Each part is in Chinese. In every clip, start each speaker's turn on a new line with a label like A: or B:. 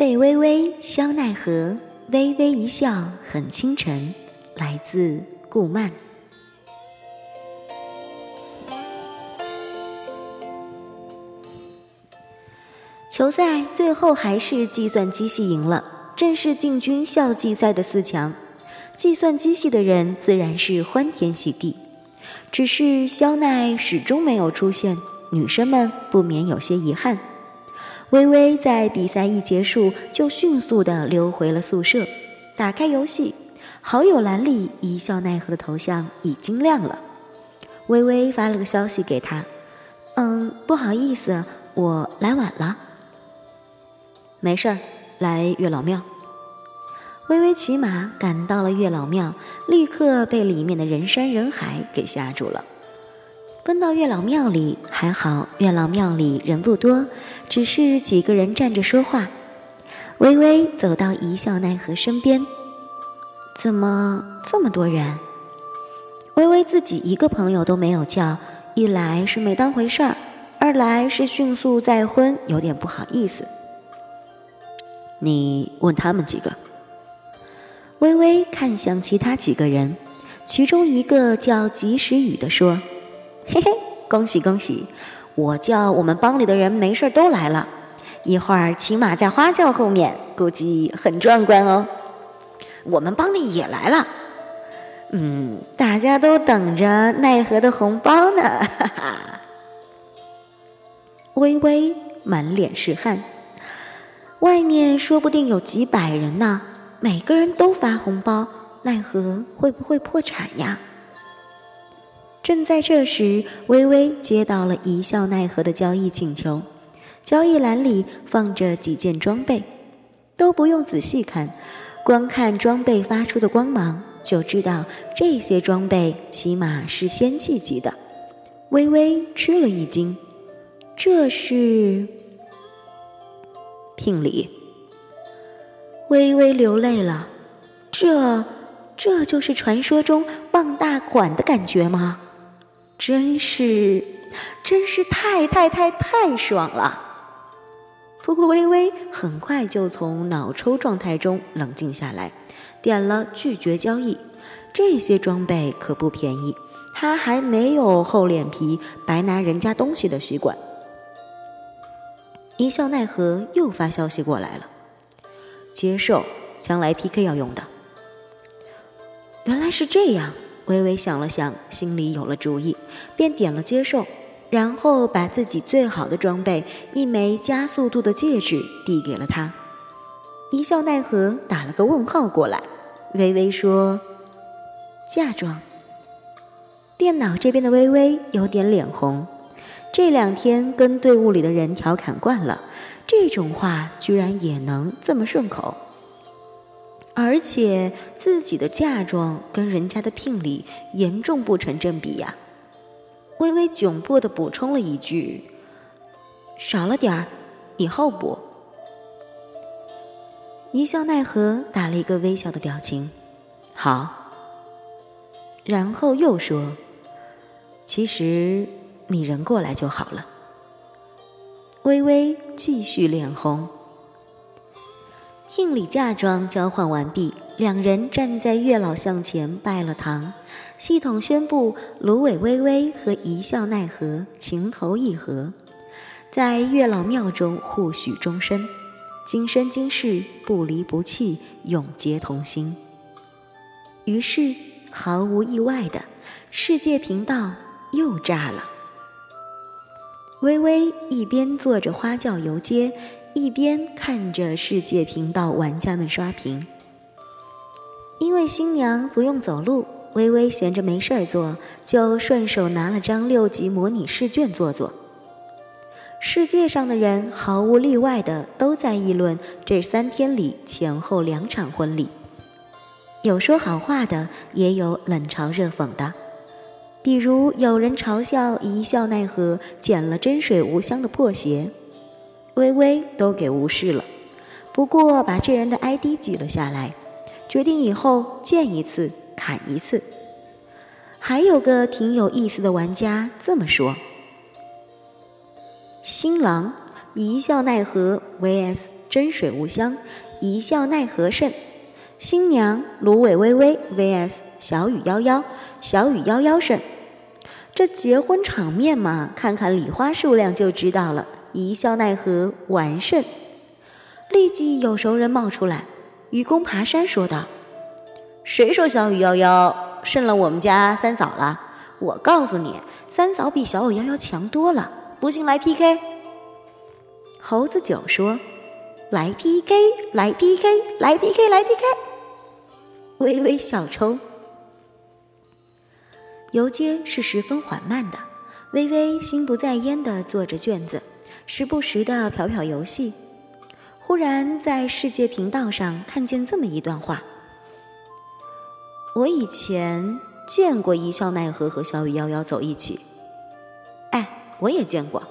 A: 贝微微肖奈何，微微一笑很倾城。来自顾漫。球赛最后还是计算机系赢了，正式进军校际赛的四强。计算机系的人自然是欢天喜地，只是肖奈始终没有出现，女生们不免有些遗憾。微微在比赛一结束就迅速的溜回了宿舍，打开游戏，好友栏里一笑奈何的头像已经亮了。微微发了个消息给他：“嗯，不好意思，我来晚了。”“
B: 没事儿，来月老庙。”
A: 微微骑马赶到了月老庙，立刻被里面的人山人海给吓住了。奔到月老庙里，还好月老庙里人不多，只是几个人站着说话。微微走到一笑奈何身边，怎么这么多人？微微自己一个朋友都没有叫，一来是没当回事儿，二来是迅速再婚，有点不好意思。
B: 你问他们几个？
A: 微微看向其他几个人，其中一个叫及时雨的说：“嘿嘿，恭喜恭喜！我叫我们帮里的人没事都来了，一会儿骑马在花轿后面，估计很壮观哦。我们帮的也来了，嗯，大家都等着奈何的红包呢。”哈哈。微微满脸是汗，外面说不定有几百人呢。每个人都发红包，奈何会不会破产呀？正在这时，微微接到了一笑奈何的交易请求，交易栏里放着几件装备，都不用仔细看，光看装备发出的光芒就知道这些装备起码是仙气级的。微微吃了一惊，这是
B: 聘礼。
A: 微微流泪了，这，这就是传说中傍大款的感觉吗？真是，真是太太太太爽了。不过微微很快就从脑抽状态中冷静下来，点了拒绝交易。这些装备可不便宜，他还没有厚脸皮白拿人家东西的习惯。一笑奈何又发消息过来了。
B: 接受，将来 PK 要用的。
A: 原来是这样，微微想了想，心里有了主意，便点了接受，然后把自己最好的装备——一枚加速度的戒指递给了他。一笑奈何打了个问号过来，微微说：“嫁妆。”电脑这边的微微有点脸红，这两天跟队伍里的人调侃惯了。这种话居然也能这么顺口，而且自己的嫁妆跟人家的聘礼严重不成正比呀！微微窘迫的补充了一句：“少了点儿，以后补。”一笑奈何打了一个微笑的表情，好。然后又说：“其实你人过来就好了。”微微继续脸红。聘礼嫁妆交换完毕，两人站在月老像前拜了堂。系统宣布芦苇微微和一笑奈何情投意合，在月老庙中互许终身，今生今世不离不弃，永结同心。于是毫无意外的，世界频道又炸了。微微一边坐着花轿游街，一边看着世界频道玩家们刷屏。因为新娘不用走路，微微闲着没事儿做，就顺手拿了张六级模拟试卷做做。世界上的人毫无例外的都在议论这三天里前后两场婚礼，有说好话的，也有冷嘲热讽的。比如有人嘲笑一笑奈何捡了真水无香的破鞋，微微都给无视了。不过把这人的 ID 记了下来，决定以后见一次砍一次。还有个挺有意思的玩家这么说：新郎一笑奈何 vs 真水无香，一笑奈何甚。新娘芦苇微微 vs 小雨夭夭，小雨夭夭胜。这结婚场面嘛，看看礼花数量就知道了。一笑奈何完胜。立即有熟人冒出来，愚公爬山说道：“谁说小雨夭夭胜了我们家三嫂了？我告诉你，三嫂比小雨夭夭强多了。不信来 PK。”猴子九说：“来 PK，来 PK，来 PK，来 PK。”微微小抽。游街是十分缓慢的，微微心不在焉地做着卷子，时不时的瞟瞟游戏。忽然在世界频道上看见这么一段话：我以前见过一笑奈何和小雨夭夭走一起。哎，我也见过，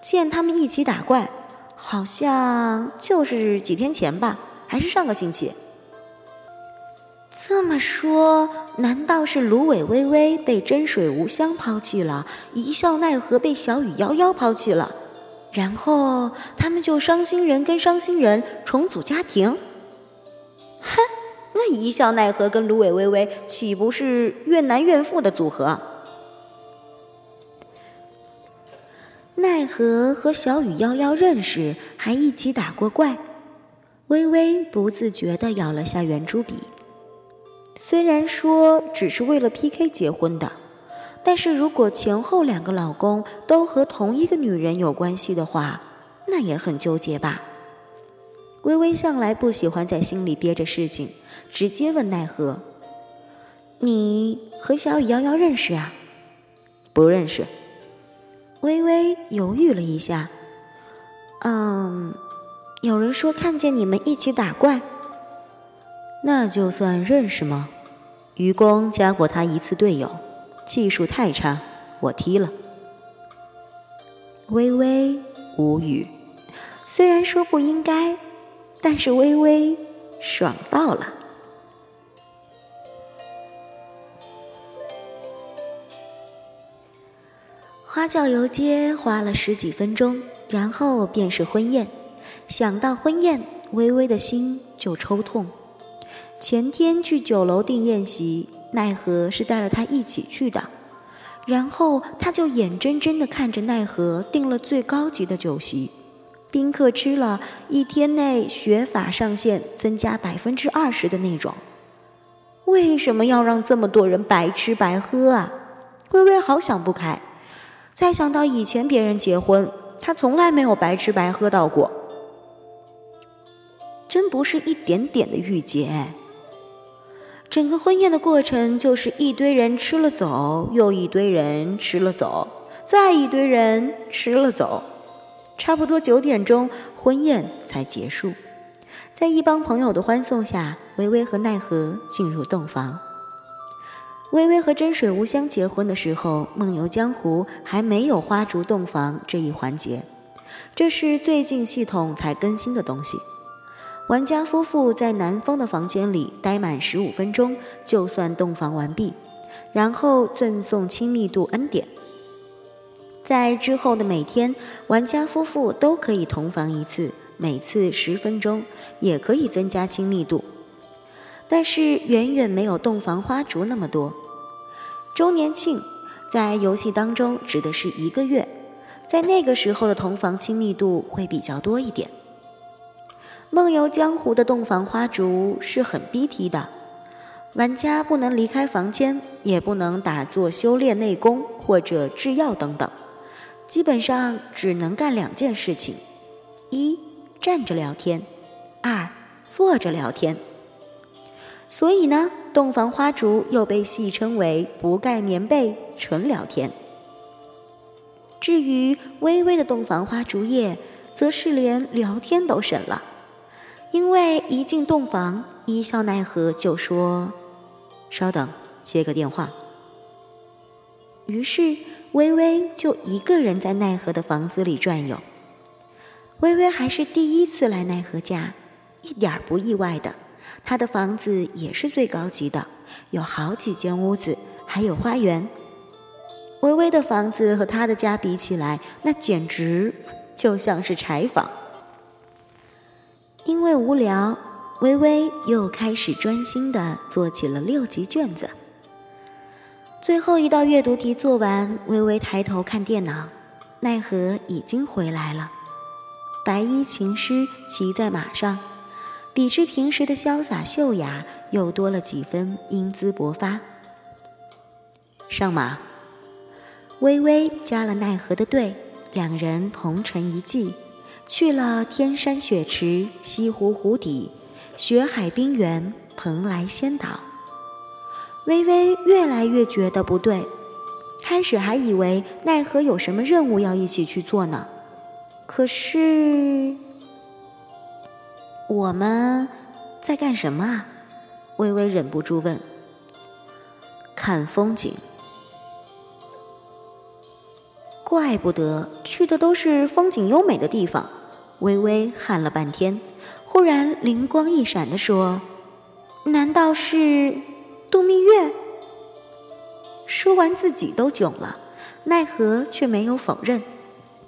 A: 见他们一起打怪，好像就是几天前吧，还是上个星期。这么说，难道是芦苇微微被真水无香抛弃了，一笑奈何被小雨夭夭抛弃了，然后他们就伤心人跟伤心人重组家庭？哼，那一笑奈何跟芦苇微微岂不是怨男怨妇的组合？奈何和小雨夭夭认识，还一起打过怪。微微不自觉地咬了下圆珠笔。虽然说只是为了 PK 结婚的，但是如果前后两个老公都和同一个女人有关系的话，那也很纠结吧。微微向来不喜欢在心里憋着事情，直接问奈何：“你和小雨瑶瑶认识啊？”“不认识。”微微犹豫了一下，“嗯，有人说看见你们一起打怪。”那就算认识吗？愚公加过他一次队友，技术太差，我踢了。微微无语，虽然说不应该，但是微微爽到了。花轿游街花了十几分钟，然后便是婚宴。想到婚宴，微微的心就抽痛。前天去酒楼订宴席，奈何是带了他一起去的，然后他就眼睁睁地看着奈何订了最高级的酒席，宾客吃了一天内血法上限增加百分之二十的那种。为什么要让这么多人白吃白喝啊？微微好想不开，再想到以前别人结婚，他从来没有白吃白喝到过，真不是一点点的郁结。整个婚宴的过程就是一堆人吃了走，又一堆人吃了走，再一堆人吃了走，差不多九点钟婚宴才结束。在一帮朋友的欢送下，微微和奈何进入洞房。微微和真水无香结婚的时候，梦游江湖还没有花烛洞房这一环节，这是最近系统才更新的东西。玩家夫妇在男方的房间里待满十五分钟，就算洞房完毕，然后赠送亲密度 N 点。在之后的每天，玩家夫妇都可以同房一次，每次十分钟，也可以增加亲密度，但是远远没有洞房花烛那么多。周年庆在游戏当中指的是一个月，在那个时候的同房亲密度会比较多一点。梦游江湖的洞房花烛是很逼梯的，玩家不能离开房间，也不能打坐修炼内功或者制药等等，基本上只能干两件事情：一站着聊天，二坐着聊天。所以呢，洞房花烛又被戏称为“不盖棉被纯聊天”。至于微微的洞房花烛夜，则是连聊天都省了。因为一进洞房，一笑奈何就说：“稍等，接个电话。”于是微微就一个人在奈何的房子里转悠。微微还是第一次来奈何家，一点儿不意外的，他的房子也是最高级的，有好几间屋子，还有花园。微微的房子和他的家比起来，那简直就像是柴房。因为无聊，微微又开始专心的做起了六级卷子。最后一道阅读题做完，微微抬头看电脑，奈何已经回来了。白衣琴师骑在马上，比之平时的潇洒秀雅，又多了几分英姿勃发。上马，微微加了奈何的队，两人同乘一骑，去了天山雪池、西湖湖底、雪海冰原、蓬莱仙岛。微微越来越觉得不对，开始还以为奈何有什么任务要一起去做呢。可是我们在干什么啊？微微忍不住问。
B: 看风景。
A: 怪不得去的都是风景优美的地方。微微喊了半天，忽然灵光一闪地说：“难道是度蜜月？”说完自己都囧了，奈何却没有否认。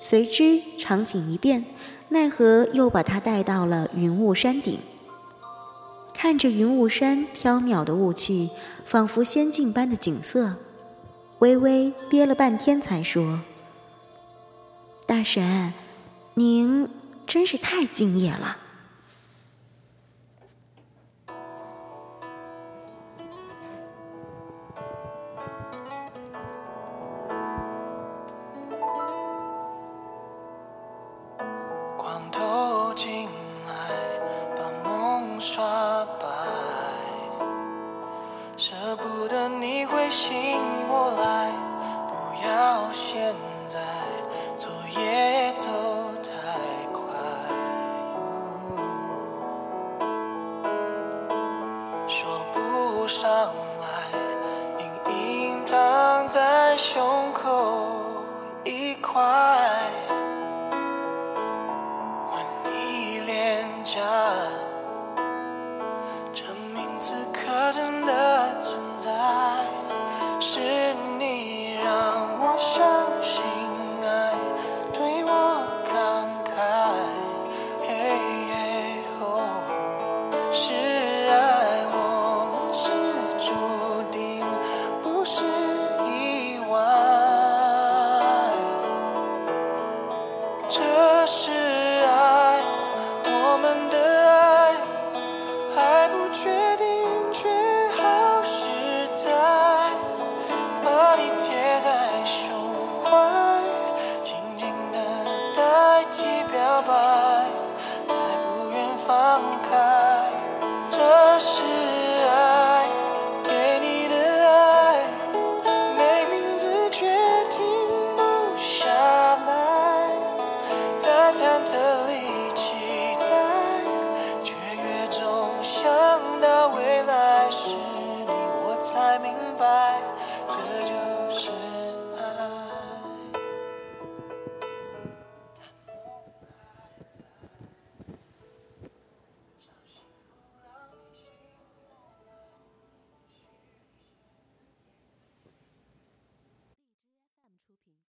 A: 随之场景一变，奈何又把他带到了云雾山顶。看着云雾山飘渺的雾气，仿佛仙境般的景色，微微憋了半天才说：“大神，您真是太敬业了。”
C: 别走太快。说不上来，隐隐躺在胸口一块。吻你脸颊。证明此刻真的存在，是你。